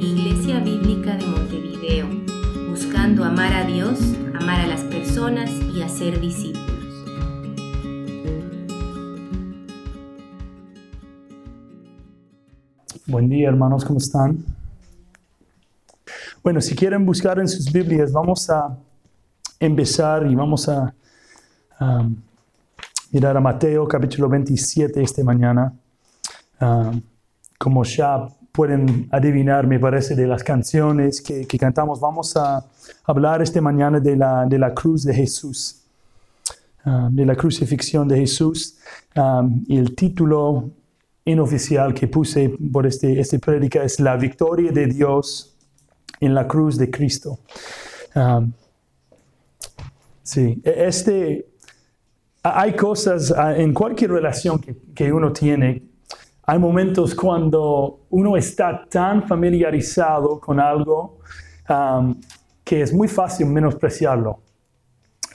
Iglesia Bíblica de Montevideo, buscando amar a Dios, amar a las personas y hacer discípulos. Buen día hermanos, ¿cómo están? Bueno, si quieren buscar en sus Biblias, vamos a empezar y vamos a mirar a Mateo capítulo 27 esta mañana. Um, como ya pueden adivinar, me parece, de las canciones que, que, cantamos, vamos a hablar esta mañana de la, de la cruz de Jesús, um, de la crucifixión de Jesús. y el título inoficial que puse por este, este prédica es La victoria de Dios en la cruz de Cristo. Um, sí, e, este, hay cosas ah, en cualquier relación que, que, uno tiene, hay momentos cuando uno está tan familiarizado con algo um, que es muy fácil menospreciarlo.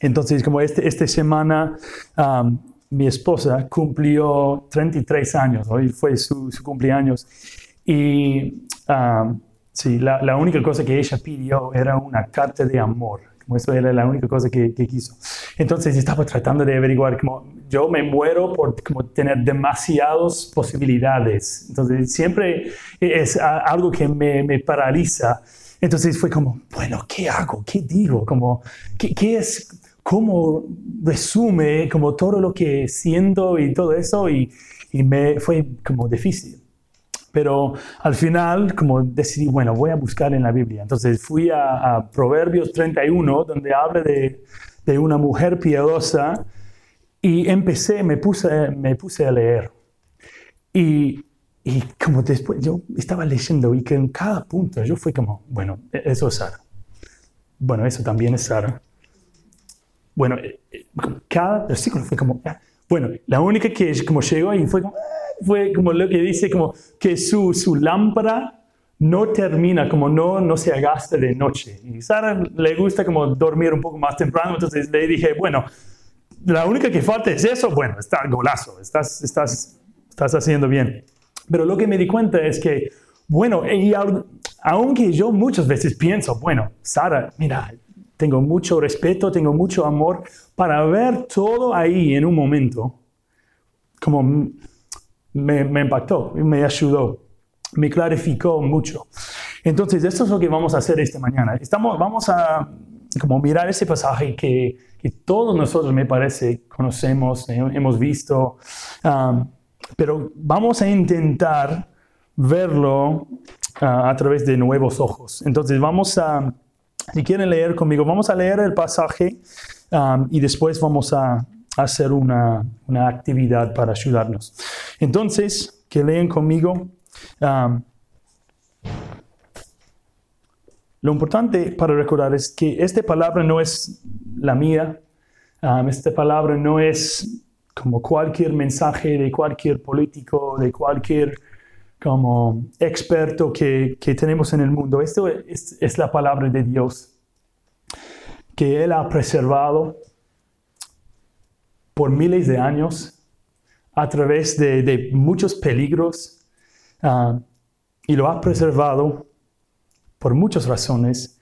Entonces, como este, esta semana um, mi esposa cumplió 33 años, hoy fue su, cumpleaños. Y um, sí, la, la, única cosa que ella pidió era una carta de amor. Como eso era la única cosa que, que, quiso. Entonces estaba tratando de averiguar, como yo me muero por como, tener demasiadas posibilidades. Entonces siempre es algo que me, me paraliza. Entonces fue como, bueno, ¿qué hago? ¿Qué digo? Como, ¿qué, qué es? cómo resume como todo lo que siento y todo eso y, y me fue como difícil. Pero al final, como decidí, bueno, voy a buscar en la Biblia. Entonces fui a, a Proverbios 31, donde habla de, de, una mujer piadosa, y empecé, me puse, me puse a leer. Y, y como después, yo estaba leyendo y que en cada punto yo fui como, bueno, eso es Sara. Bueno, eso también es Sara. Bueno, eh, eh, cada versículo fue como, ah, bueno, la única que como llegó ahí fue como, fue como lo que dice, como que su, su lámpara no termina, como no, no se agasta de noche. Y Sara le gusta como dormir un poco más temprano, entonces le dije, bueno, la única que falta es eso, bueno, está golazo, estás, estás, estás haciendo bien. Pero lo que me di cuenta es que, bueno, y aunque yo muchas veces pienso, bueno, Sara, mira, tengo mucho respeto, tengo mucho amor, para ver todo ahí en un momento, como me, me impactó, me ayudó, me clarificó mucho. Entonces, esto es lo que vamos a hacer esta mañana. Estamos, vamos a como mirar ese pasaje que, que todos nosotros, me parece, conocemos, eh, hemos visto, um, pero vamos a intentar verlo uh, a través de nuevos ojos. Entonces, vamos a si quieren leer conmigo, vamos a leer el pasaje um, y después vamos a hacer una, una, actividad para ayudarnos. Entonces, que leen conmigo. Um, lo importante para recordar es que esta palabra no es la mía, um, esta palabra no es como cualquier mensaje de cualquier político, de cualquier como experto que, que tenemos en el mundo. Esto es, es, la palabra de Dios que Él ha preservado por miles de años a través de, de muchos peligros uh, y lo ha preservado por muchas razones,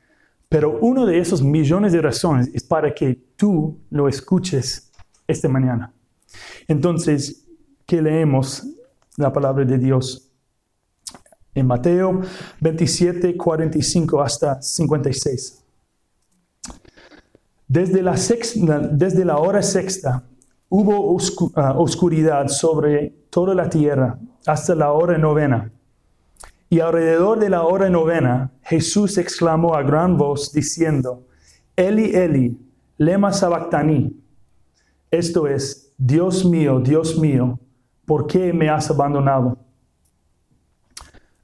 pero uno de esos millones de razones es para que tú lo escuches esta mañana. Entonces, ¿qué leemos? La palabra de Dios en Mateo 27, 45 hasta 56. Desde la, desde la hora sexta hubo ah, oscuridad sobre toda la tierra hasta la hora novena. Y alrededor de la hora novena, Jesús exclamó a gran voz diciendo, Eli, Eli, lema sabactani. Esto es, Dios mío, Dios mío, ¿por qué me has abandonado?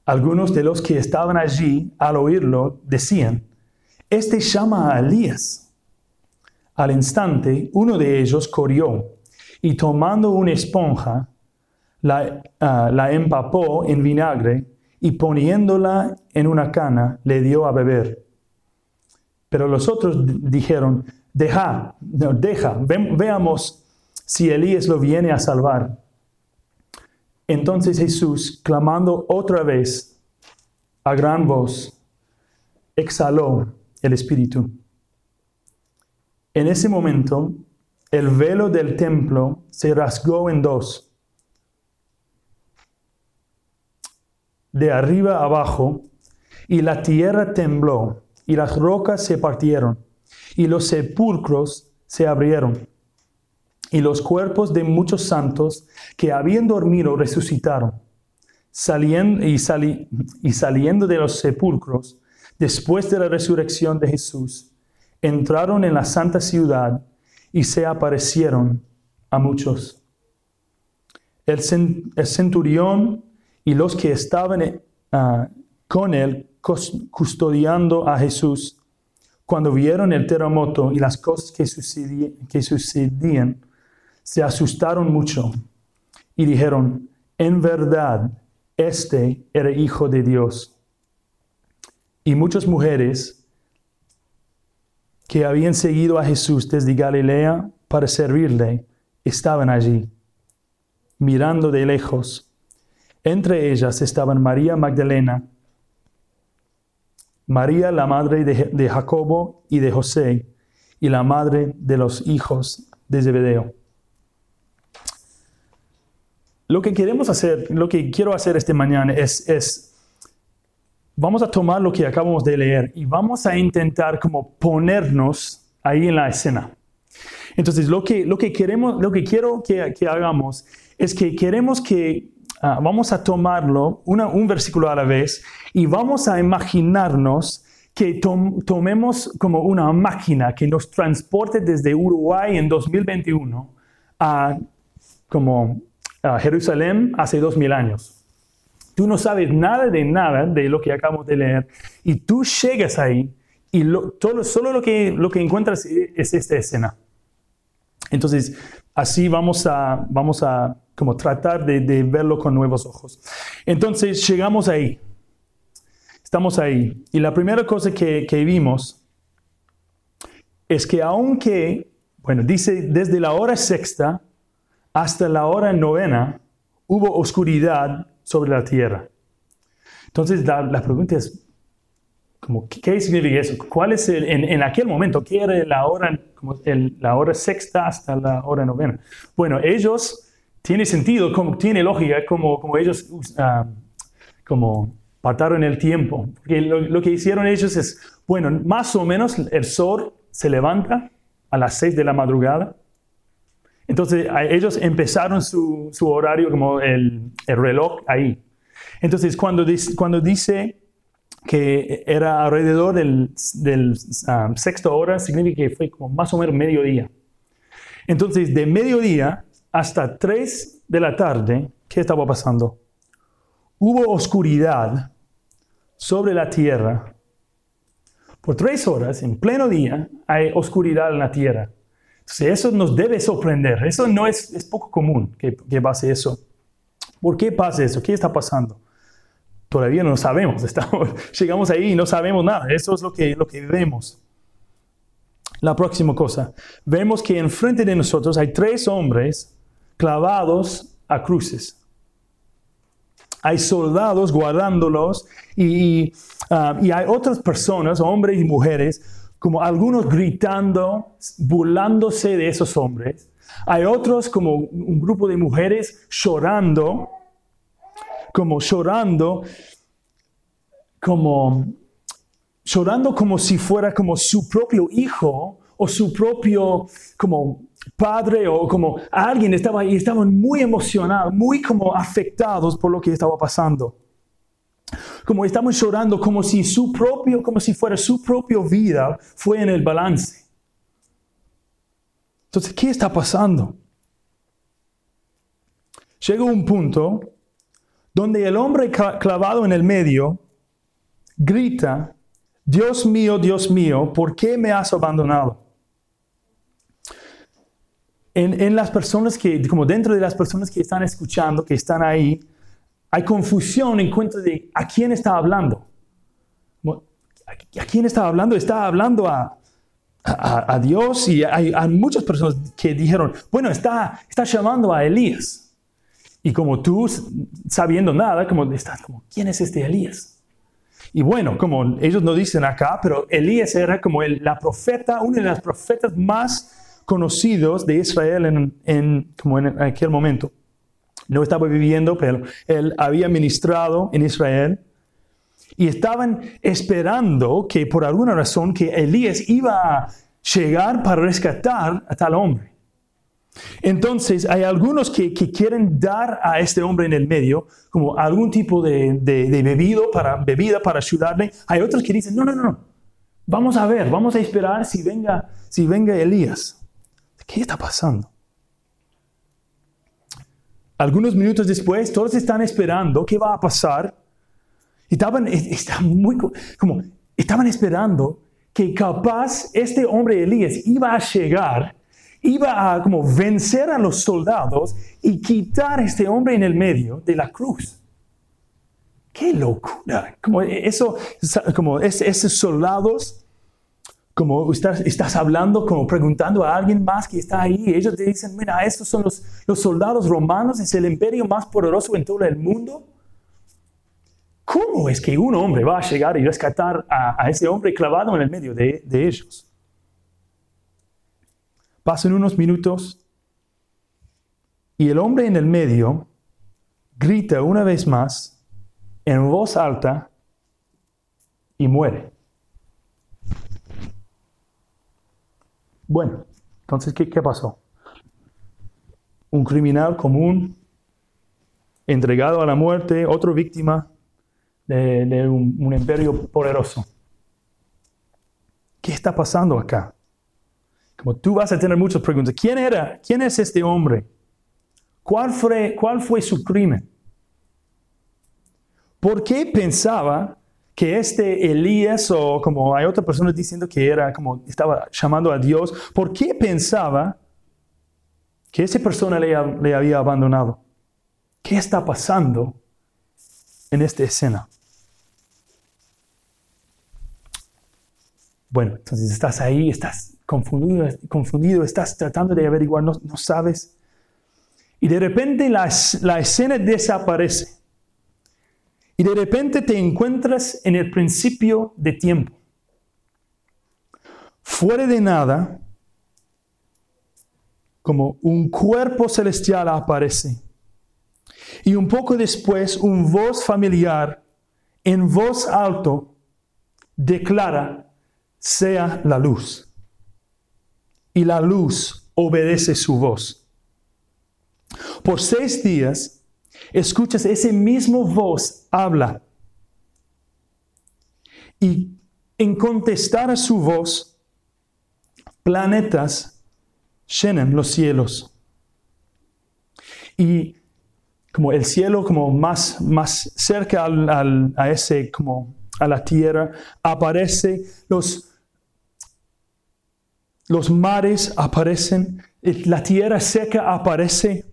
Algunos de los que estaban allí al oírlo decían, Este llama a Elías. Al instante, uno de ellos corrió y tomando una esponja, la, uh, la empapó en vinagre y poniéndola en una cana, le dio a beber. Pero los otros dijeron, deja, deja, ve, veamos si Elías lo viene a salvar. Entonces Jesús, clamando otra vez, a gran voz, exhaló el Espíritu. En ese momento, el velo del templo se rasgó en dos, de arriba abajo, y la tierra tembló, y las rocas se partieron, y los sepulcros se abrieron, y los cuerpos de muchos santos que habían dormido resucitaron. Saliendo, y, y saliendo de los sepulcros, después de la resurrección de Jesús, entraron en la santa ciudad y se aparecieron a muchos. El, centurión y los que estaban eh, ah, con él custodiando a Jesús, cuando vieron el terremoto y las cosas que, que sucedían, se asustaron mucho y dijeron, en verdad, este era hijo de Dios. Y muchas mujeres que habían seguido a Jesús desde Galilea para servirle estaban allí, mirando de lejos. Entre ellas estaban María Magdalena, María la madre de, Jacobo y de José, y la madre de los hijos de Zebedeo. Lo que queremos hacer, lo que quiero hacer esta mañana es, es vamos a tomar lo que acabamos de leer y vamos a intentar como ponernos ahí en la escena. Entonces, lo que, lo que queremos, lo que quiero que, que hagamos es que queremos que ah, vamos a tomarlo un versículo a la vez y vamos a imaginarnos que tomemos como una máquina que nos transporte desde Uruguay en 2021 a como a Jerusalén hace dos mil años. Tú no sabes nada de nada de lo que acabamos de leer y tú llegas ahí y todo, solo lo que, lo encuentras es esta escena. Entonces, así vamos a, tratar de, verlo con nuevos ojos. Entonces, llegamos ahí. Estamos ahí. Y la primera cosa que vimos es que aunque, bueno, dice desde la hora sexta hasta la hora novena, hubo oscuridad sobre la tierra. Entonces la, pregunta es, como, ¿qué significa eso? ¿Cuál es el, en, aquel momento, qué era la hora, la hora sexta hasta la hora novena? Bueno, ellos, tiene sentido, como, tiene lógica, como, como ellos uh, como partaron el tiempo. Porque lo, que hicieron ellos es, bueno, más o menos el sol se levanta a las seis de la madrugada. Entonces ellos empezaron su, horario como el, reloj ahí. Entonces cuando dice, cuando dice que era alrededor del, um, sexto hora, significa que fue como más o menos mediodía. Entonces de mediodía hasta tres de la tarde, ¿qué estaba pasando? Hubo oscuridad sobre la tierra. Por tres horas, en pleno día, hay oscuridad en la tierra eso nos debe sorprender. Eso no es, es poco común que, que, pase eso. ¿Por qué pasa eso? ¿Qué está pasando? Todavía no sabemos. Estamos, llegamos ahí y no sabemos nada. Eso es lo que, lo que vemos. La próxima cosa. Vemos que enfrente de nosotros hay tres hombres clavados a cruces. Hay soldados guardándolos y, ah, y hay otras personas, hombres y mujeres, como algunos gritando, burlándose de esos hombres. Hay otros como un grupo de mujeres llorando, como llorando, como llorando como si fuera como su propio hijo o su propio como padre o como alguien estaba ahí, estaban muy emocionados, muy como afectados por lo que estaba pasando. Como estamos llorando como si su propio, como si fuera su propia vida fue en el balance. Entonces, ¿qué está pasando? Llega un punto donde el hombre clavado en el medio grita, Dios mío, Dios mío, ¿por qué me has abandonado? En, en, las personas que, como dentro de las personas que están escuchando, que están ahí, hay confusión en cuanto de a quién está hablando. ¿A quién está hablando? Está hablando a, a, Dios y hay, muchas personas que dijeron, bueno, está, está llamando a Elías. Y como tú, sabiendo nada, como estás como, ¿quién es este Elías? Y bueno, como ellos no dicen acá, pero Elías era como el, la profeta, uno de los profetas más conocidos de Israel en, en, como en aquel momento. No estaba viviendo, pero él había ministrado en Israel. Y estaban esperando que por alguna razón que Elías iba a llegar para rescatar a tal hombre. Entonces, hay algunos que, quieren dar a este hombre en el medio como algún tipo de, de, para, bebida para ayudarle. Hay otros que dicen, no, no, no, vamos a ver, vamos a esperar si venga, si venga Elías. ¿Qué está pasando? Algunos minutos después, todos están esperando qué va a pasar. Estaban, muy, como, estaban esperando que capaz este hombre Elías iba a llegar iba a como vencer a los soldados y quitar a este hombre en el medio de la cruz. ¡Qué locura! Como eso, como esos soldados, como estás, estás hablando, como preguntando a alguien más que está ahí, ellos te dicen, mira, estos son los, los soldados romanos, es el imperio más poderoso en todo el mundo. ¿Cómo es que un hombre va a llegar y rescatar a, ese hombre clavado en el medio de, de ellos? Pasan unos minutos y el hombre en el medio grita una vez más en voz alta y muere. Bueno, entonces, ¿qué, pasó? Un criminal común, entregado a la muerte, otra víctima de, un imperio poderoso. ¿Qué está pasando acá? Como tú vas a tener muchas preguntas. ¿Quién era? ¿Quién es este hombre? ¿Cuál fue, cuál fue su crimen? ¿Por qué pensaba que este Elías, o como hay otras personas diciendo que era como estaba llamando a Dios, ¿por qué pensaba que esa persona le, le había abandonado? ¿Qué está pasando en esta escena? Bueno, entonces estás ahí, estás confundido, confundido estás tratando de averiguar, no, no sabes. Y de repente la, la escena desaparece. Y de repente te encuentras en el principio de tiempo. Fuera de nada, como un cuerpo celestial aparece. Y un poco después, un voz familiar en voz alto declara, sea la luz y la luz obedece su voz. Por seis días, escuchas ese mismo voz habla. Y en contestar a su voz, planetas llenan los cielos. Y como el cielo como más, más cerca a ese como a la tierra, aparece los los mares aparecen, la tierra seca aparece,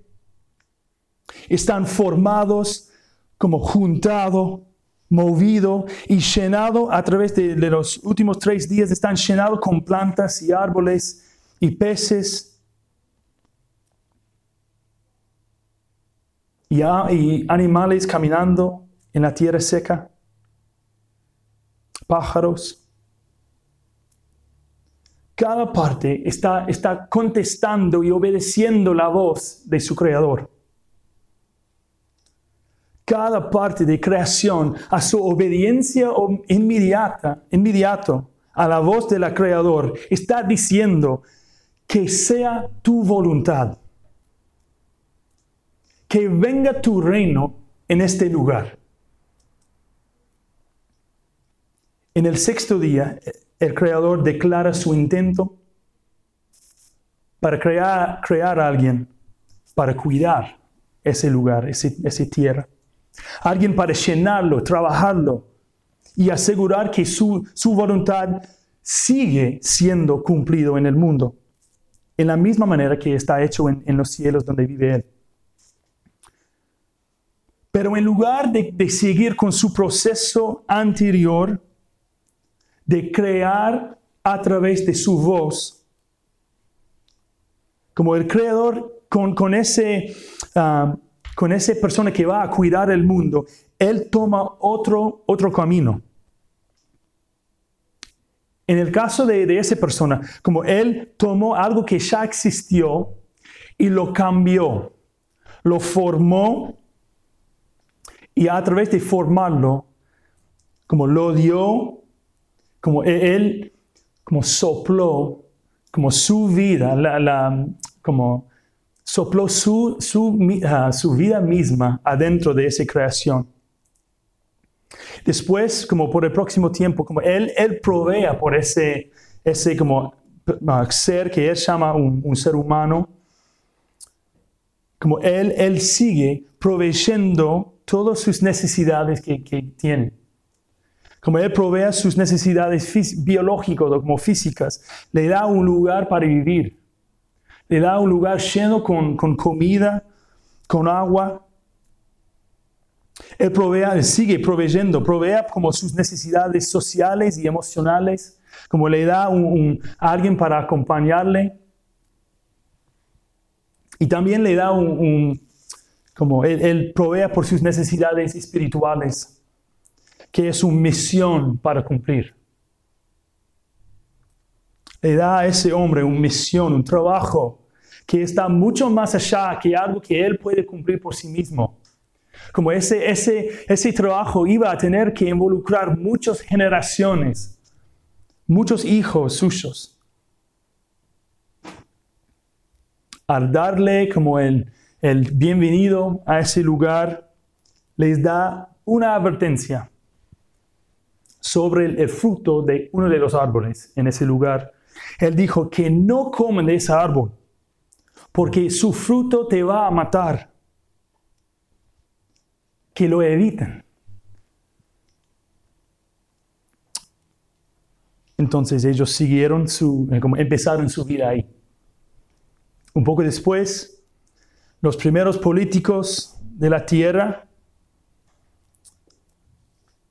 están formados como juntado, movido y llenado a través de, los últimos tres días, están llenados con plantas y árboles y peces. Y, y animales caminando en la tierra seca, pájaros. Cada parte está, está contestando y obedeciendo la voz de su creador. Cada parte de creación a su obediencia inmediata, inmediato a la voz del creador está diciendo que sea tu voluntad. Que venga tu reino en este lugar. En el sexto día, el creador declara su intento para crear, crear a alguien, para cuidar ese lugar, esa tierra. Alguien para llenarlo, trabajarlo y asegurar que su, voluntad sigue siendo cumplido en el mundo, en la misma manera que está hecho en, los cielos donde vive Él. Pero en lugar de, de seguir con su proceso anterior, de crear a través de su voz. Como el creador con, ese, ah, con esa persona que va a cuidar el mundo, él toma otro, otro camino. En el caso de, de esa persona, como él tomó algo que ya existió y lo cambió, lo formó y a través de formarlo, como lo dio, como e-, él, como sopló, como su vida, la, como sopló su, ah, su vida misma adentro de esa creación. Después, como por el próximo tiempo, como Él, él provea por ese, ese como uh, ser que Él llama un, ser humano, como Él, él sigue proveyendo todas sus necesidades que, que tiene. Como Él provee sus necesidades biológicas o como físicas, le da un lugar para vivir. Le da un lugar lleno con, con comida, con agua, él sigue proveyendo, provee como sus necesidades sociales y emocionales, como le da a alguien para acompañarle. Y también le da un, como él, él, provee por sus necesidades espirituales, que es su misión para cumplir. Le da a ese hombre una misión, un trabajo que está mucho más allá que algo que él puede cumplir por sí mismo. Como ese, ese, ese trabajo iba a tener que involucrar muchas generaciones, muchos hijos suyos. Al darle como el, el bienvenido a ese lugar, les da una advertencia sobre el, fruto de uno de los árboles en ese lugar. Él dijo que no comen de ese árbol, porque su fruto te va a matar que lo eviten. Entonces ellos siguieron su, eh, como empezaron su vida ahí. Un poco después, los primeros políticos de la tierra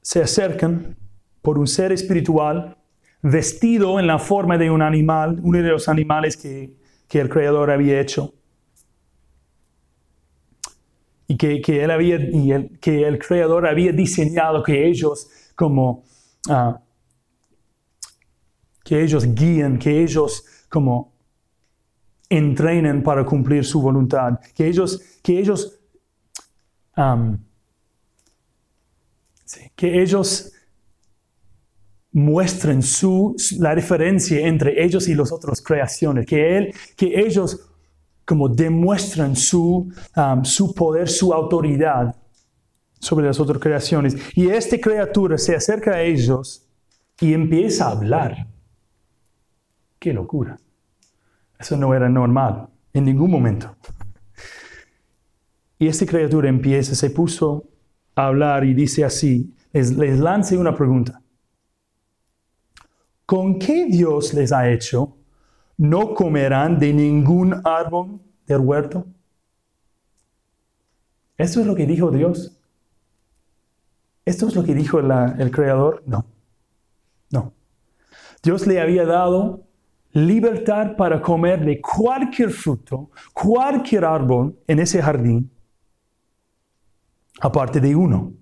se acercan por un ser espiritual vestido en la forma de un animal, uno de los animales que, que el Creador había hecho. Y que, él había, y el, que el creador había diseñado que ellos como, ah, que ellos guíen, que ellos como entrenen para cumplir su voluntad, que ellos, que ellos, que ellos muestren su, la diferencia entre ellos y las otras creaciones, que, él, que ellos como demuestran su, um, su poder, su autoridad sobre las otras creaciones. Y esta criatura se acerca a ellos y empieza a hablar. ¡Qué locura! Eso no era normal en ningún momento. Y esta criatura empieza, se puso a hablar y dice así, les, les lance una pregunta. ¿Con qué Dios les ha hecho no comerán de ningún árbol del huerto. ¿Esto es lo que dijo Dios? ¿Esto es lo que dijo el Creador? No. No. Dios le había dado libertad para comer de cualquier fruto, cualquier árbol en ese jardín, aparte de uno.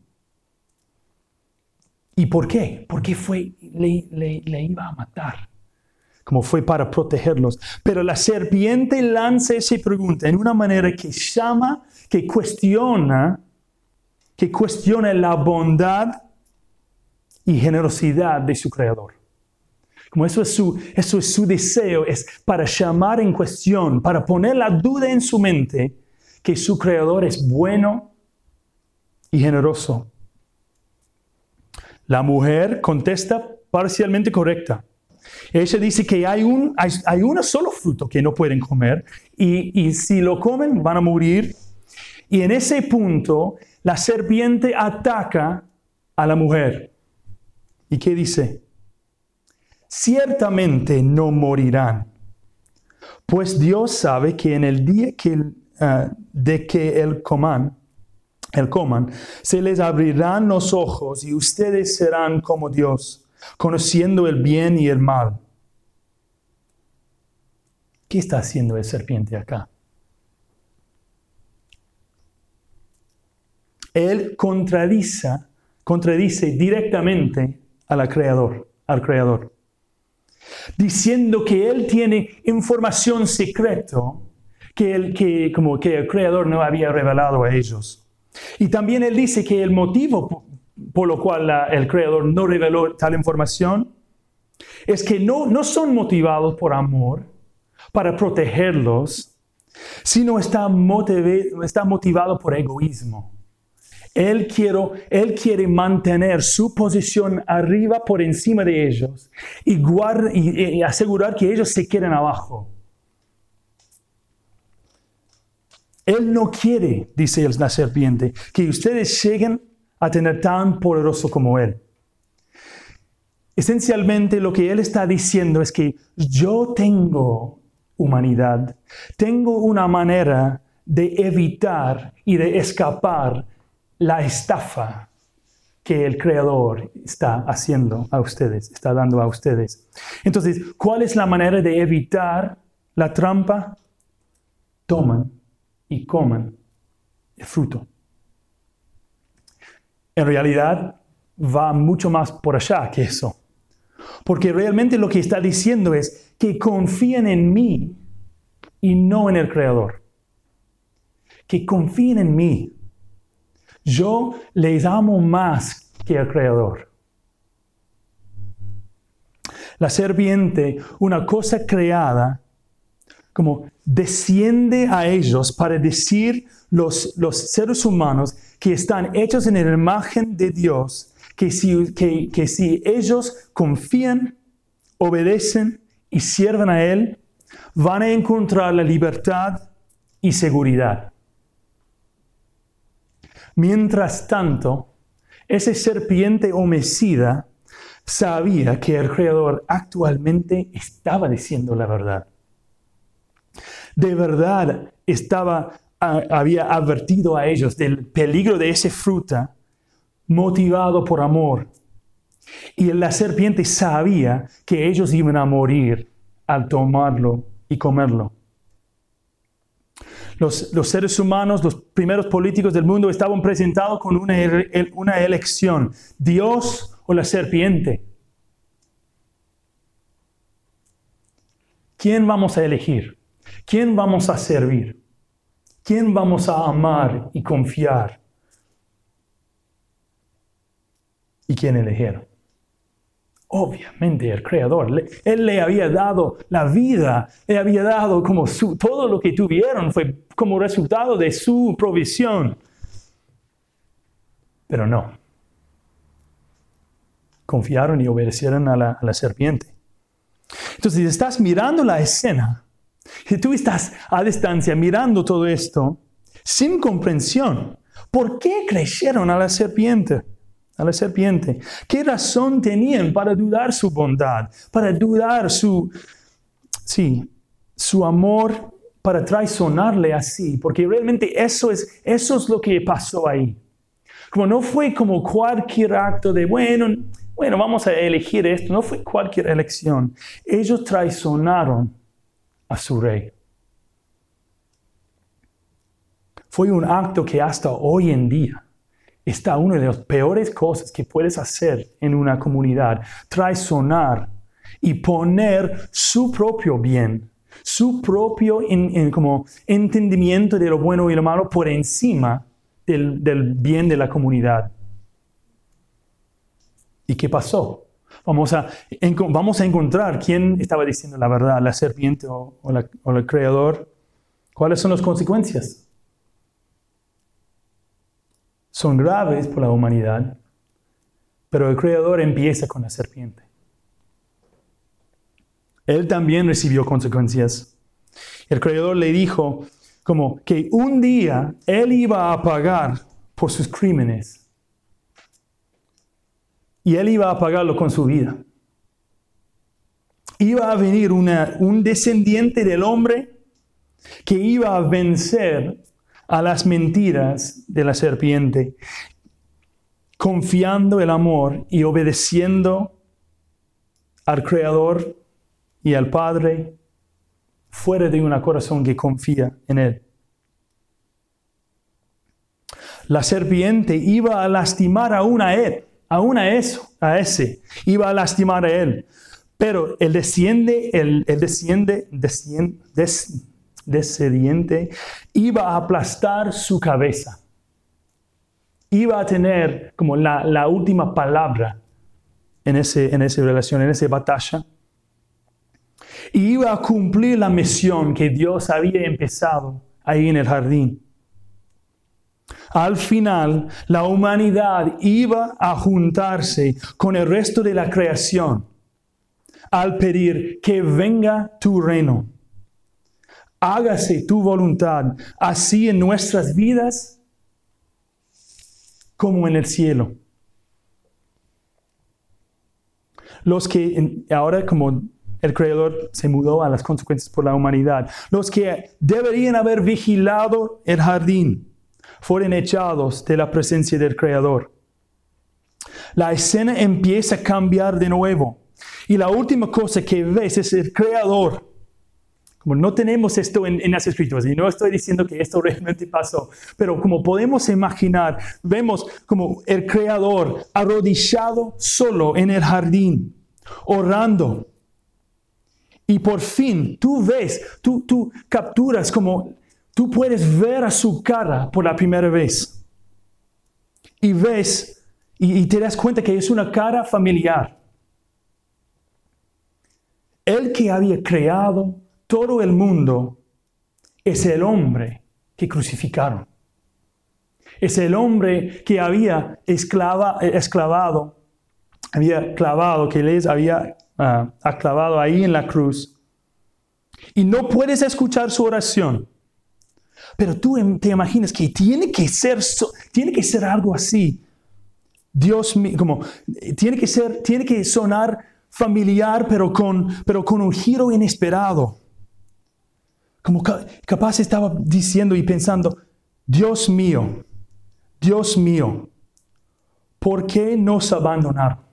¿Y por qué? Porque fue, le, le iba a matar como fue para protegerlos. Pero la serpiente lanza esa pregunta en una manera que llama, que cuestiona, que cuestiona la bondad y generosidad de su creador. Como eso es su, eso es su deseo, es para llamar en cuestión, para poner la duda en su mente que su creador es bueno y generoso. La mujer contesta parcialmente correcta. Ella dice que hay un, hay, solo fruto que no pueden comer y, si lo comen van a morir. Y en ese punto la serpiente ataca a la mujer. ¿Y qué dice? Ciertamente no morirán, pues Dios sabe que en el día que, ah, de que el coman, el coman, se les abrirán los ojos y ustedes serán como Dios conociendo el bien y el mal. ¿Qué está haciendo el serpiente acá? Él contradice, contradice directamente al creador, al creador. diciendo que él tiene información secreta que el, que, que el Creador no había revelado a ellos. Y también él dice que el motivo por lo cual el Creador no reveló tal información es que no, no son motivados por amor para protegerlos, sino está, está motivado por egoísmo. Él, quiero, él quiere mantener su posición arriba por encima de ellos y, y asegurar que ellos se queden abajo. Él no quiere, dice la serpiente, que ustedes lleguen a tener tan poderoso como Él. Esencialmente lo que Él está diciendo es que yo tengo humanidad, tengo una manera de evitar y de escapar la estafa que el Creador está haciendo a ustedes, está dando a ustedes. Entonces, ¿cuál es la manera de evitar la trampa? Toman y coman el fruto. En realidad va mucho más por allá que eso. Porque realmente lo que está diciendo es que confíen en mí y no en el Creador. Que confíen en mí. Yo les amo más que el Creador. La serpiente, una cosa creada, como desciende a ellos para decir los, los seres humanos que están hechos en la imagen de Dios, que si, que, que si ellos confían, obedecen y sirven a Él, van a encontrar la libertad y seguridad. Mientras tanto, ese serpiente homicida sabía que el Creador actualmente estaba diciendo la verdad de verdad estaba, había advertido a ellos del peligro de esa fruta motivado por amor. Y la serpiente sabía que ellos iban a morir al tomarlo y comerlo. Los, los, seres humanos, los primeros políticos del mundo estaban presentados con una, una elección, Dios o la serpiente. ¿Quién vamos a elegir? ¿Quién vamos a servir? ¿Quién vamos a amar y confiar? ¿Y quién elegir? Obviamente el Creador. Él le había dado la vida, le había dado como su, todo lo que tuvieron fue como resultado de su provisión. Pero no. Confiaron y obedecieron a la, a la serpiente. Entonces, estás mirando la escena, si tú estás a distancia mirando todo esto sin comprensión, ¿por qué creyeron a la serpiente? A la serpiente. ¿Qué razón tenían para dudar su bondad, para dudar su, sí, su amor, para traicionarle así? Porque realmente eso es, eso es lo que pasó ahí. Como no fue como cualquier acto de, bueno, bueno, vamos a elegir esto, no fue cualquier elección. Ellos traicionaron a su rey. Fue un acto que hasta hoy en día está una de las peores cosas que puedes hacer en una comunidad, traicionar y poner su propio bien, su propio como entendimiento de lo bueno y lo malo por encima del, del bien de la comunidad. ¿Y qué pasó? Vamos a, vamos a encontrar quién estaba diciendo la verdad, la serpiente o, el creador. ¿Cuáles son las consecuencias? Son graves por la humanidad, pero el creador empieza con la serpiente. Él también recibió consecuencias. El creador le dijo como que un día él iba a pagar por sus crímenes y él iba a pagarlo con su vida. Iba a venir un descendiente del hombre que iba a vencer a las mentiras de la serpiente, confiando el amor y obedeciendo al Creador y al Padre fuera de un corazón que confía en Él. La serpiente iba a lastimar aún a Él aún a eso, a ese, iba a lastimar a él. Pero el desciende, el, el desciende, desciende des, descendiente iba a aplastar su cabeza. Iba a tener como la, última palabra en, ese, en esa relación, en esa batalla. Iba a cumplir la misión que Dios había empezado ahí en el jardín. Al final, la humanidad iba a juntarse con el resto de la creación al pedir que venga tu reino. Hágase tu voluntad, así en nuestras vidas como en el cielo. Los que ahora como el Creador se mudó a las consecuencias por la humanidad, los que deberían haber vigilado el jardín, fueron echados de la presencia del Creador. La escena empieza a cambiar de nuevo. Y la última cosa que ves es el Creador. Como no tenemos esto en, las escrituras, y no estoy diciendo que esto realmente pasó, pero como podemos imaginar, vemos como el Creador arrodillado solo en el jardín, orando. Y por fin tú ves, tú, tú capturas como tú puedes ver a su cara por la primera vez. Y ves y, te das cuenta que es una cara familiar. El que había creado todo el mundo es el hombre que crucificaron. Es el hombre que había esclava, esclavado, había clavado, que les había uh, clavado ahí en la cruz. Y no puedes escuchar su oración. Pero tú em, te imaginas que tiene que ser, tiene que ser algo así. Dios mío, como tiene que ser, tiene que sonar familiar, pero con, pero con un giro inesperado. Como capaz estaba diciendo y pensando, Dios mío, Dios mío, ¿por qué nos abandonaron?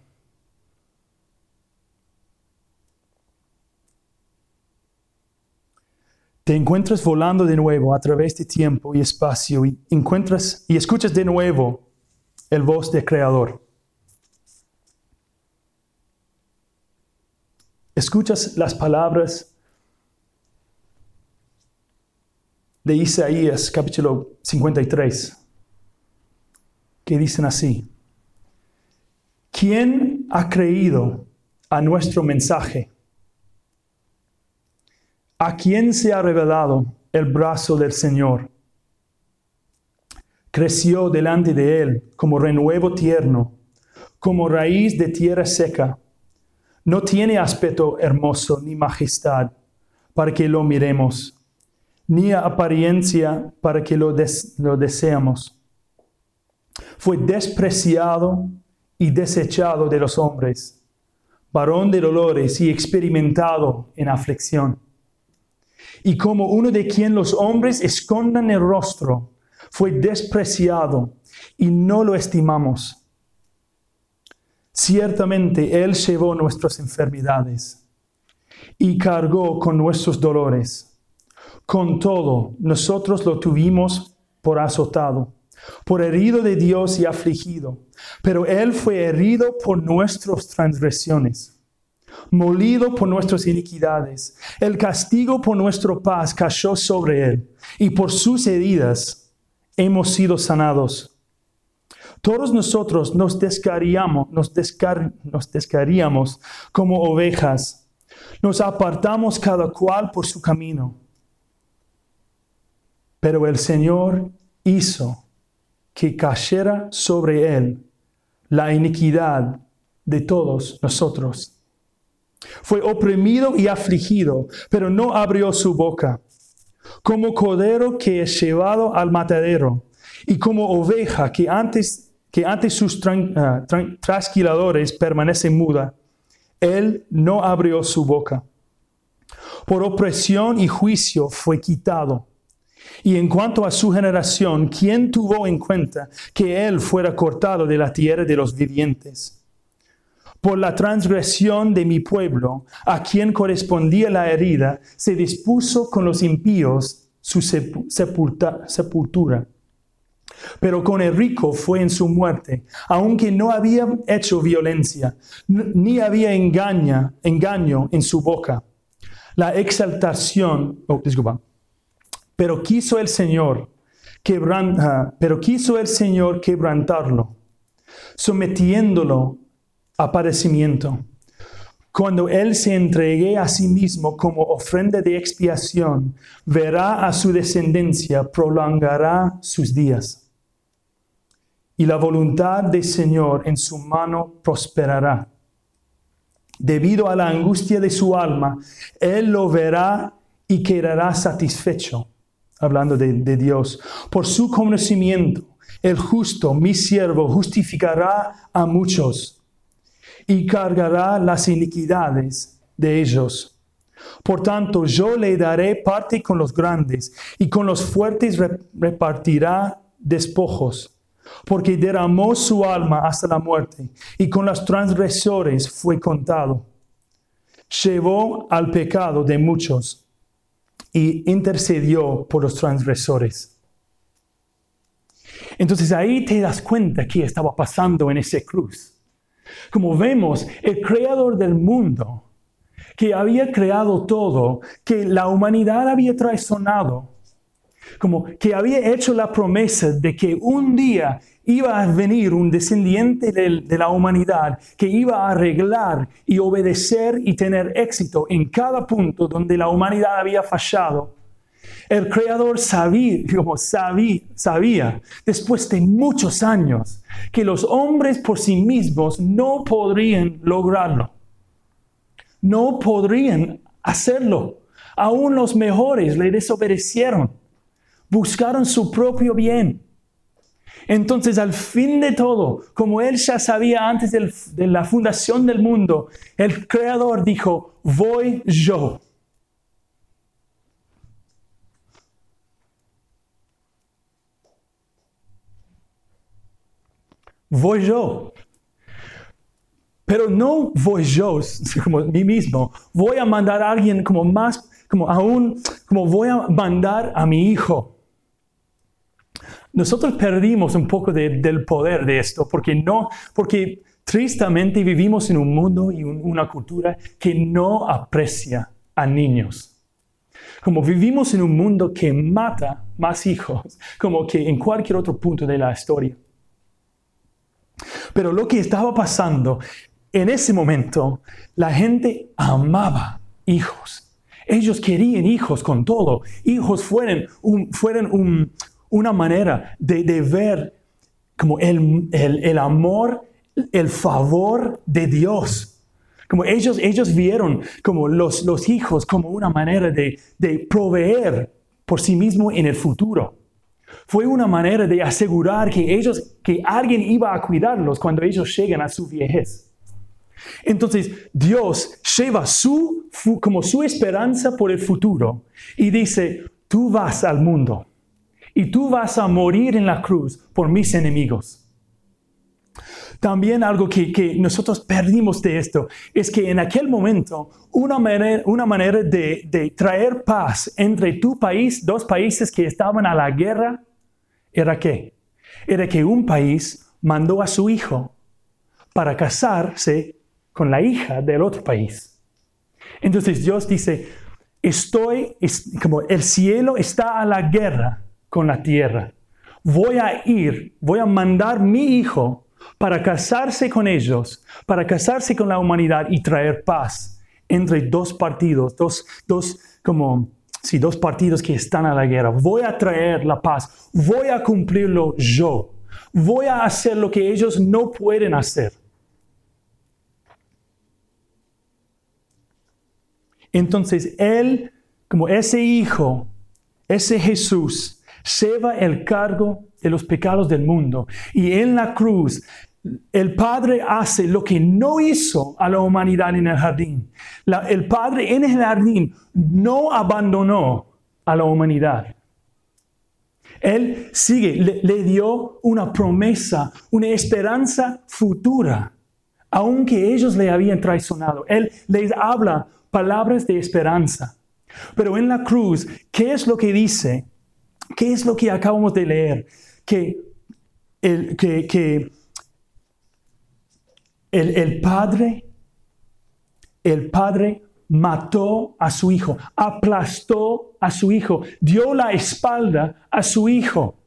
Te encuentras volando de nuevo a través de tiempo y espacio y encuentras y escuchas de nuevo el voz del Creador. Escuchas las palabras de Isaías capítulo 53 que dicen así. ¿Quién ha creído a nuestro mensaje? ¿A quién se ha revelado el brazo del Señor? Creció delante de él como renuevo tierno, como raíz de tierra seca. No tiene aspecto hermoso ni majestad para que lo miremos, ni apariencia para que lo, lo deseamos. Fue despreciado y desechado de los hombres, varón de dolores y experimentado en aflicción y como uno de quien los hombres escondan el rostro, fue despreciado y no lo estimamos. Ciertamente Él llevó nuestras enfermedades y cargó con nuestros dolores. Con todo, nosotros lo tuvimos por azotado, por herido de Dios y afligido, pero Él fue herido por nuestras transgresiones molido por nuestras iniquidades. El castigo por nuestra paz cayó sobre él, y por sus heridas hemos sido sanados. Todos nosotros nos descaríamos, nos, nos descaríamos como ovejas. Nos apartamos cada cual por su camino. Pero el Señor hizo que cayera sobre él la iniquidad de todos nosotros. Fue oprimido y afligido, pero no abrió su boca. Como cordero que es llevado al matadero, y como oveja que antes, que antes sus uh, trasquiladores permanece muda, él no abrió su boca. Por opresión y juicio fue quitado. Y en cuanto a su generación, ¿quién tuvo en cuenta que él fuera cortado de la tierra de los vivientes? Por la transgresión de mi pueblo, a quien correspondía la herida, se dispuso con los impíos su sepultura. Pero con el rico fue en su muerte, aunque no había hecho violencia, ni había engaño en su boca. La exaltación, oh, disculpa, pero quiso el Señor quebranta, pero quiso el Señor quebrantarlo, sometiéndolo a padecimiento. Cuando Él se entregue a sí mismo como ofrenda de expiación, verá a su descendencia, prolongará sus días. Y la voluntad del Señor en su mano prosperará. Debido a la angustia de su alma, Él lo verá y quedará satisfecho, hablando de, de Dios. Por su conocimiento, el justo, mi siervo, justificará a muchos y cargará las iniquidades de ellos. Por tanto, yo le daré parte con los grandes y con los fuertes repartirá despojos, porque derramó su alma hasta la muerte y con los transgresores fue contado. Llevó al pecado de muchos y intercedió por los transgresores. Entonces ahí te das cuenta que estaba pasando en ese cruz. Como vemos, el creador del mundo, que había creado todo, que la humanidad había traicionado, como que había hecho la promesa de que un día iba a venir un descendiente de, la humanidad que iba a arreglar y obedecer y tener éxito en cada punto donde la humanidad había fallado. El Creador sabía, como sabía, sabía, después de muchos años, que los hombres por sí mismos no podrían lograrlo. No podrían hacerlo. Aún los mejores le desobedecieron. Buscaron su propio bien. Entonces, al fin de todo, como él ya sabía antes de la fundación del mundo, el Creador dijo, voy yo voy yo. Pero no voy yo como mí mismo. Voy a mandar a alguien como más, como aún, como voy a mandar a mi hijo. Nosotros perdimos un poco del poder de esto porque no, porque tristemente vivimos en un mundo y una cultura que no aprecia a niños. Como vivimos en un mundo que mata más hijos, como que en cualquier otro punto de la historia. Pero lo que estaba pasando en ese momento, la gente amaba hijos. Ellos querían hijos con todo. Hijos fueran, una manera de, ver como el, amor, el favor de Dios. Como ellos, ellos vieron como los, hijos como una manera de, de proveer por sí mismo en el futuro. Fue una manera de asegurar que ellos, que alguien iba a cuidarlos cuando ellos llegan a su viejez. Entonces Dios lleva su, como su esperanza por el futuro y dice, tú vas al mundo y tú vas a morir en la cruz por mis enemigos. También algo que, nosotros perdimos de esto es que en aquel momento una manera, una manera de, traer paz entre tu país, dos países que estaban a la guerra, era qué? Era que un país mandó a su hijo para casarse con la hija del otro país. Entonces Dios dice, estoy, como el cielo está a la guerra con la tierra. Voy a ir, voy a mandar mi hijo para casarse con ellos, para casarse con la humanidad y traer paz entre dos partidos, dos, dos como si dos partidos que están a la guerra, voy a traer la paz, voy a cumplirlo yo, voy a hacer lo que ellos no pueden hacer. Entonces Él, como ese hijo, ese Jesús, lleva el cargo de los pecados del mundo y en la cruz el Padre hace lo que no hizo a la humanidad en el jardín. el Padre en el jardín no abandonó a la humanidad. Él sigue, le, le dio una promesa, una esperanza futura, aunque ellos le habían traicionado. Él les habla palabras de esperanza. Pero en la cruz, ¿qué es lo que dice? ¿Qué es lo que acabamos de leer? Que el, que, el, el padre, el padre mató a su hijo, aplastó a su hijo, dio la espalda a su hijo,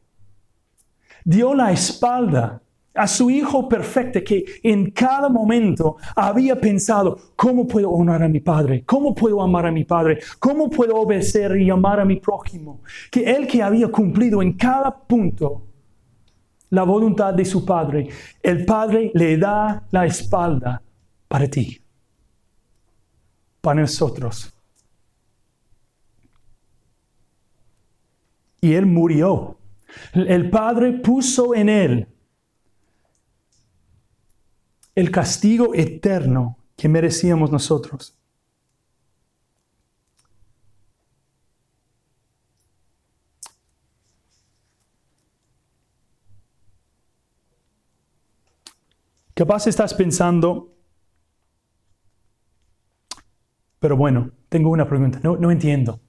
dio la espalda a su hijo perfecto que en cada momento había pensado, ¿cómo puedo honrar a mi padre? ¿Cómo puedo amar a mi padre? ¿Cómo puedo obedecer y amar a mi prójimo? Que él que había cumplido en cada punto la voluntad de su padre, el padre le da la espalda para ti para nosotros. Y Él murió. El Padre puso en Él el castigo eterno que merecíamos nosotros. Capaz estás pensando, Pero bueno, tengo una pregunta, no, entiendo.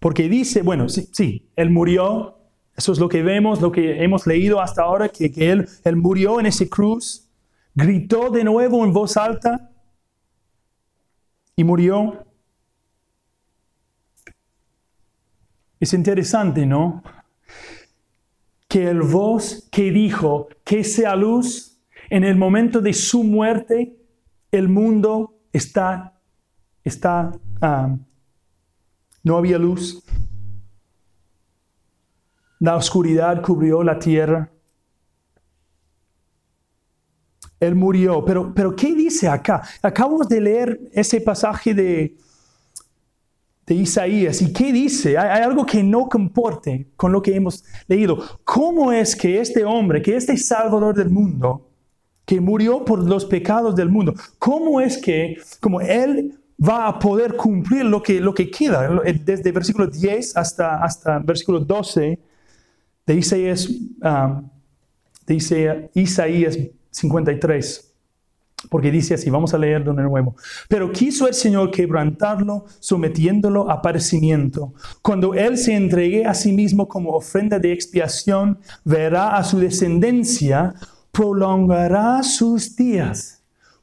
Porque dice, bueno, sí, sí, Él murió, eso es lo que vemos, lo que hemos leído hasta ahora, que, que él, él murió en ese cruz, gritó de nuevo en voz alta y murió. Es interesante, ¿no? Que el voz que dijo que sea luz, en el momento de su muerte, el mundo está está, ah, no había luz. La oscuridad cubrió la tierra. Él murió. Pero, pero ¿qué dice acá? Acabamos de leer ese pasaje de, de Isaías. ¿Y qué dice? Hay, algo que no comporte con lo que hemos leído. ¿Cómo es que este hombre, que este Salvador del mundo, que murió por los pecados del mundo, cómo es que, como Él va a poder cumplir lo que, lo que queda, desde versículo 10 hasta, hasta versículo 12 de Isaías, de Isaías 53. Porque dice así, vamos a leerlo de nuevo. Pero quiso el Señor quebrantarlo, sometiéndolo a padecimiento. Cuando Él se entregue a sí mismo como ofrenda de expiación, verá a su descendencia, prolongará sus días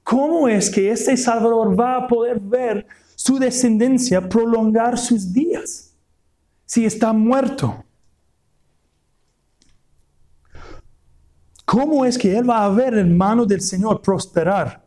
¿Cómo es que este Salvador va a poder ver su descendencia prolongar sus días si está muerto? ¿Cómo es que Él va a ver en mano del Señor prosperar?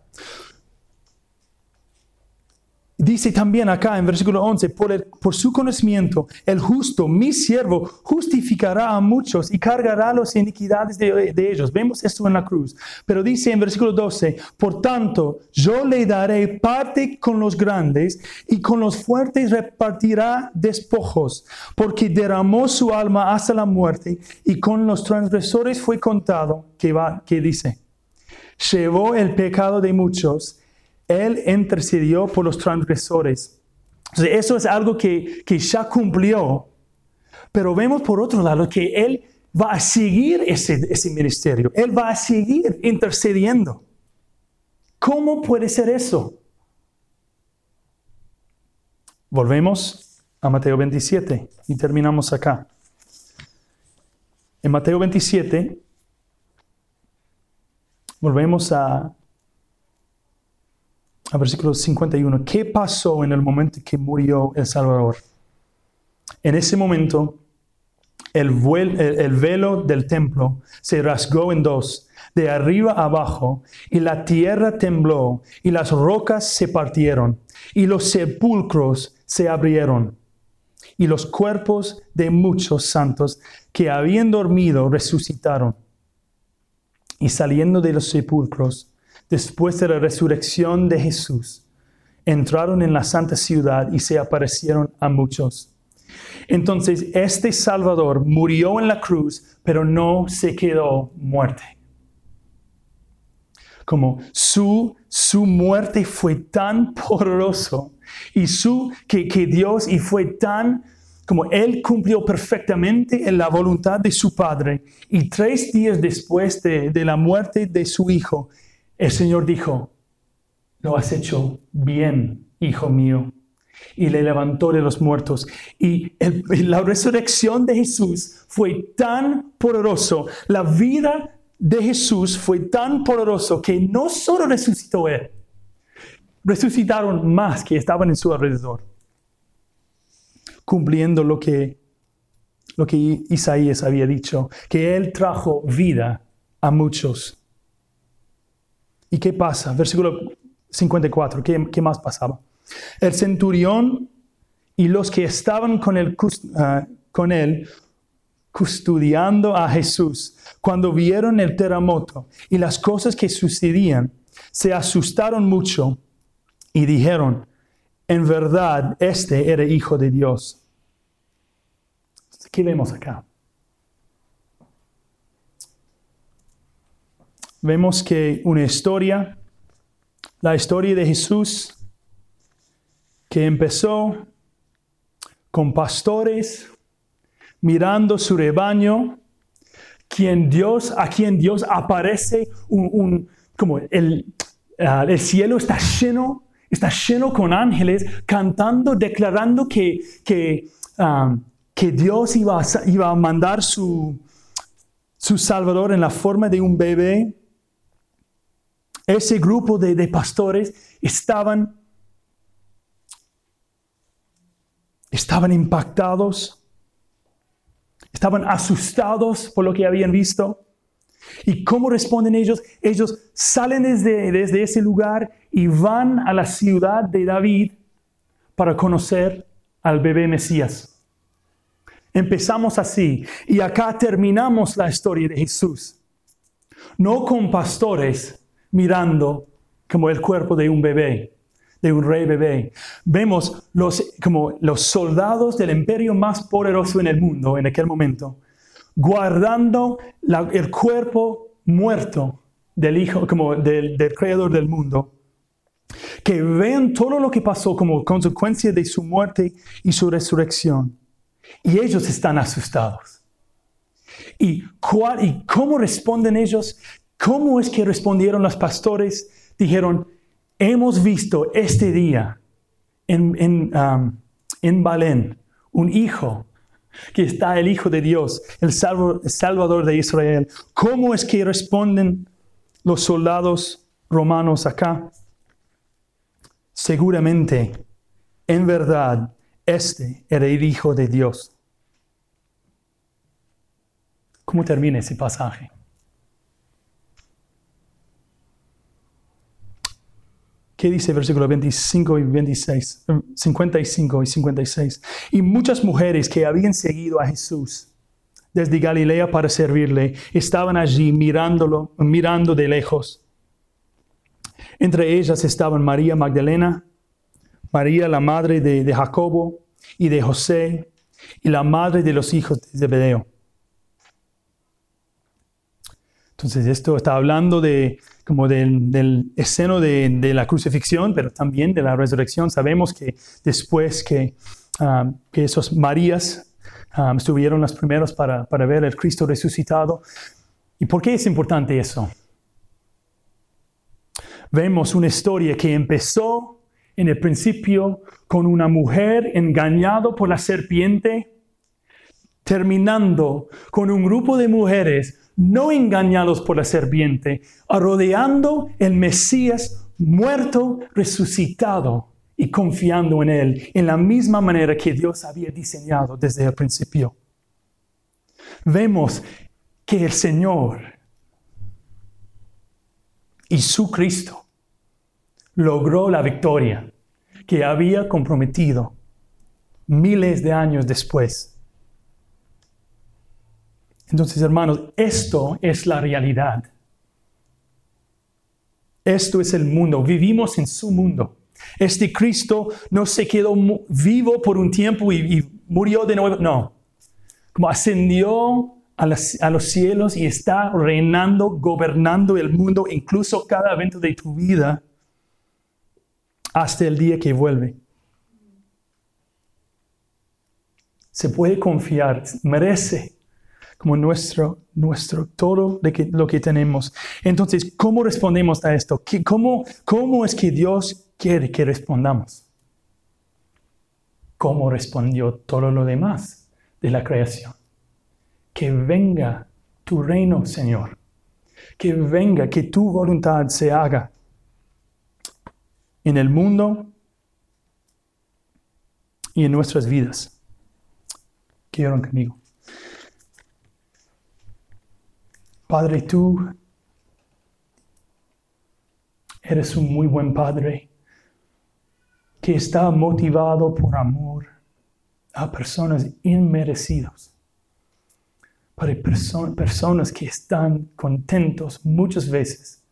Dice también acá en versículo 11, por, su conocimiento, el justo, mi siervo, justificará a muchos y cargará las iniquidades de, de, ellos. Vemos esto en la cruz. Pero dice en versículo 12, por tanto, yo le daré parte con los grandes y con los fuertes repartirá despojos, porque derramó su alma hasta la muerte y con los transgresores fue contado, que, va, que dice, llevó el pecado de muchos él intercedió por los transgresores. eso es algo que, que ya cumplió. Pero vemos por otro lado que Él va a seguir ese, ese ministerio. Él va a seguir intercediendo. ¿Cómo puede ser eso? Volvemos a Mateo 27 y terminamos acá. En Mateo 27 volvemos a versículo 51, ¿qué pasó en el momento que murió el Salvador? En ese momento, el, el, velo del templo se rasgó en dos, de arriba abajo, y la tierra tembló, y las rocas se partieron, y los sepulcros se abrieron, y los cuerpos de muchos santos que habían dormido resucitaron. Y saliendo de los sepulcros, después de la resurrección de Jesús, entraron en la santa ciudad y se aparecieron a muchos. Entonces, este Salvador murió en la cruz, pero no se quedó muerte. Como su, su muerte fue tan poderoso y su que, que Dios y fue tan como Él cumplió perfectamente en la voluntad de su Padre y tres días después de, de la muerte de su Hijo, el Señor dijo, lo has hecho bien, hijo mío. Y le levantó de los muertos. Y la resurrección de Jesús fue tan poderoso. La vida de Jesús fue tan poderoso que no solo resucitó él, resucitaron más que estaban en su alrededor, cumpliendo lo que, lo que Isaías había dicho, que él trajo vida a muchos. ¿Y qué pasa? Versículo 54, ¿qué, qué más pasaba? El centurión y los que estaban con él, ah, con él custodiando a Jesús, cuando vieron el terremoto y las cosas que sucedían, se asustaron mucho y dijeron, en verdad, este era hijo de Dios. ¿Qué vemos acá? Vemos que una historia, la historia de Jesús, que empezó con pastores mirando su rebaño, quien Dios, a quien Dios aparece un, como el, ah, el cielo está lleno, está lleno con ángeles cantando, declarando que, que, ah, que Dios iba a, iba a mandar su, su Salvador en la forma de un bebé. Ese grupo de, de pastores estaban, estaban impactados Estaban asustados por lo que habían visto. ¿Y cómo responden ellos? Ellos salen desde, desde ese lugar y van a la ciudad de David para conocer al bebé Mesías. Empezamos así y acá terminamos la historia de Jesús. No con pastores mirando como el cuerpo de un bebé, de un rey bebé. Vemos como los soldados del imperio más poderoso en el mundo en aquel momento, guardando el cuerpo muerto del hijo, como del, del creador del mundo, que ven todo lo que pasó como consecuencia de su muerte y su resurrección. Y ellos están asustados. ¿Y, cuál, ¿Y cómo responden ellos? ¿Cómo es que respondieron los pastores? Dijeron, hemos visto este día en, en, um, en Balén un hijo que está el Hijo de Dios, el Salvador de Israel. ¿Cómo es que responden los soldados romanos acá? Seguramente, en verdad, este era el Hijo de Dios. ¿Cómo termina ese pasaje? ¿Qué dice versículo 25 y 26? 55 y 56. Y muchas mujeres que habían seguido a Jesús desde Galilea para servirle estaban allí mirándolo, mirando de lejos. Entre ellas estaban María Magdalena, María la madre de, de Jacobo y de José, y la madre de los hijos de Zebedeo. Entonces esto está hablando de como del, del esceno de, la crucifixión, pero también de la resurrección. Sabemos que después que, um, esos Marías um, estuvieron las primeros para, para ver el Cristo resucitado. ¿Y por qué es importante eso? Vemos una historia que empezó en el principio con una mujer engañada por la serpiente, terminando con un grupo de mujeres no engañados por la serpiente, rodeando el Mesías muerto, resucitado y confiando en Él, en la misma manera que Dios había diseñado desde el principio. Vemos que el Señor y su Cristo logró la victoria que había comprometido miles de años después entonces, hermanos, esto es la realidad. Esto es el mundo. Vivimos en su mundo. Este Cristo no se quedó vivo por un tiempo y, murió de nuevo. No. Como ascendió a, a, los cielos y está reinando, gobernando el mundo, incluso cada evento de tu vida, hasta el día que vuelve. Se puede confiar, merece como nuestro, nuestro todo de que, lo que tenemos. Entonces, ¿cómo respondemos a esto? ¿Cómo, ¿Cómo es que Dios quiere que respondamos? ¿Cómo respondió todo lo demás de la creación? Que venga tu reino, Señor. que venga, que tu voluntad se haga en el mundo y en nuestras vidas. Quiero conmigo. Padre, tú eres un muy buen Padre que está motivado por amor a personas inmerecidas. Para personas que están contentos muchas veces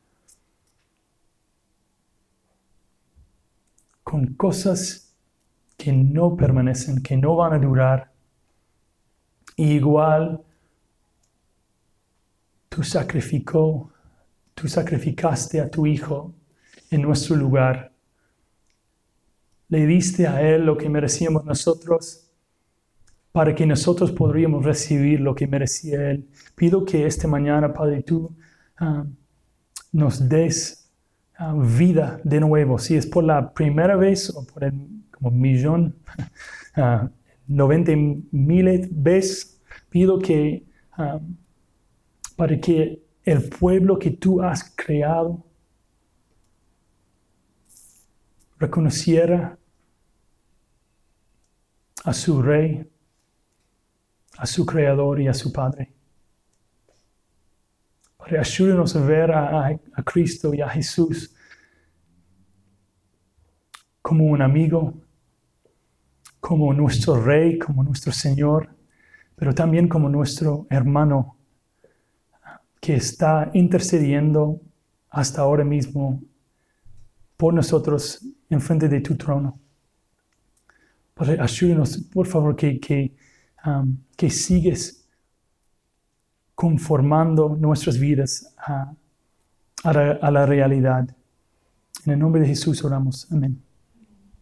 con cosas que no permanecen, que no van a durar. igual tú sacrificó, tú sacrificaste a tu hijo en nuestro lugar. Le diste a él lo que merecíamos nosotros para que nosotros podríamos recibir lo que merecía él. Pido que esta mañana, Padre, tú ah, nos des ah, vida de nuevo. Si es por la primera vez o por el como millón, uh, 90 mil veces, pido que para que el pueblo que tú has creado reconociera a su rey, a su creador y a su padre. Para ayúdenos a ver a Cristo y a Jesús como un amigo, como nuestro rey, como nuestro Señor, pero también como nuestro hermano que está intercediendo hasta ahora mismo por nosotros en frente de tu trono. Padre, ayúdenos, por favor, que, que, um, que sigues conformando nuestras vidas a, a la realidad. En el nombre de Jesús oramos. Amén.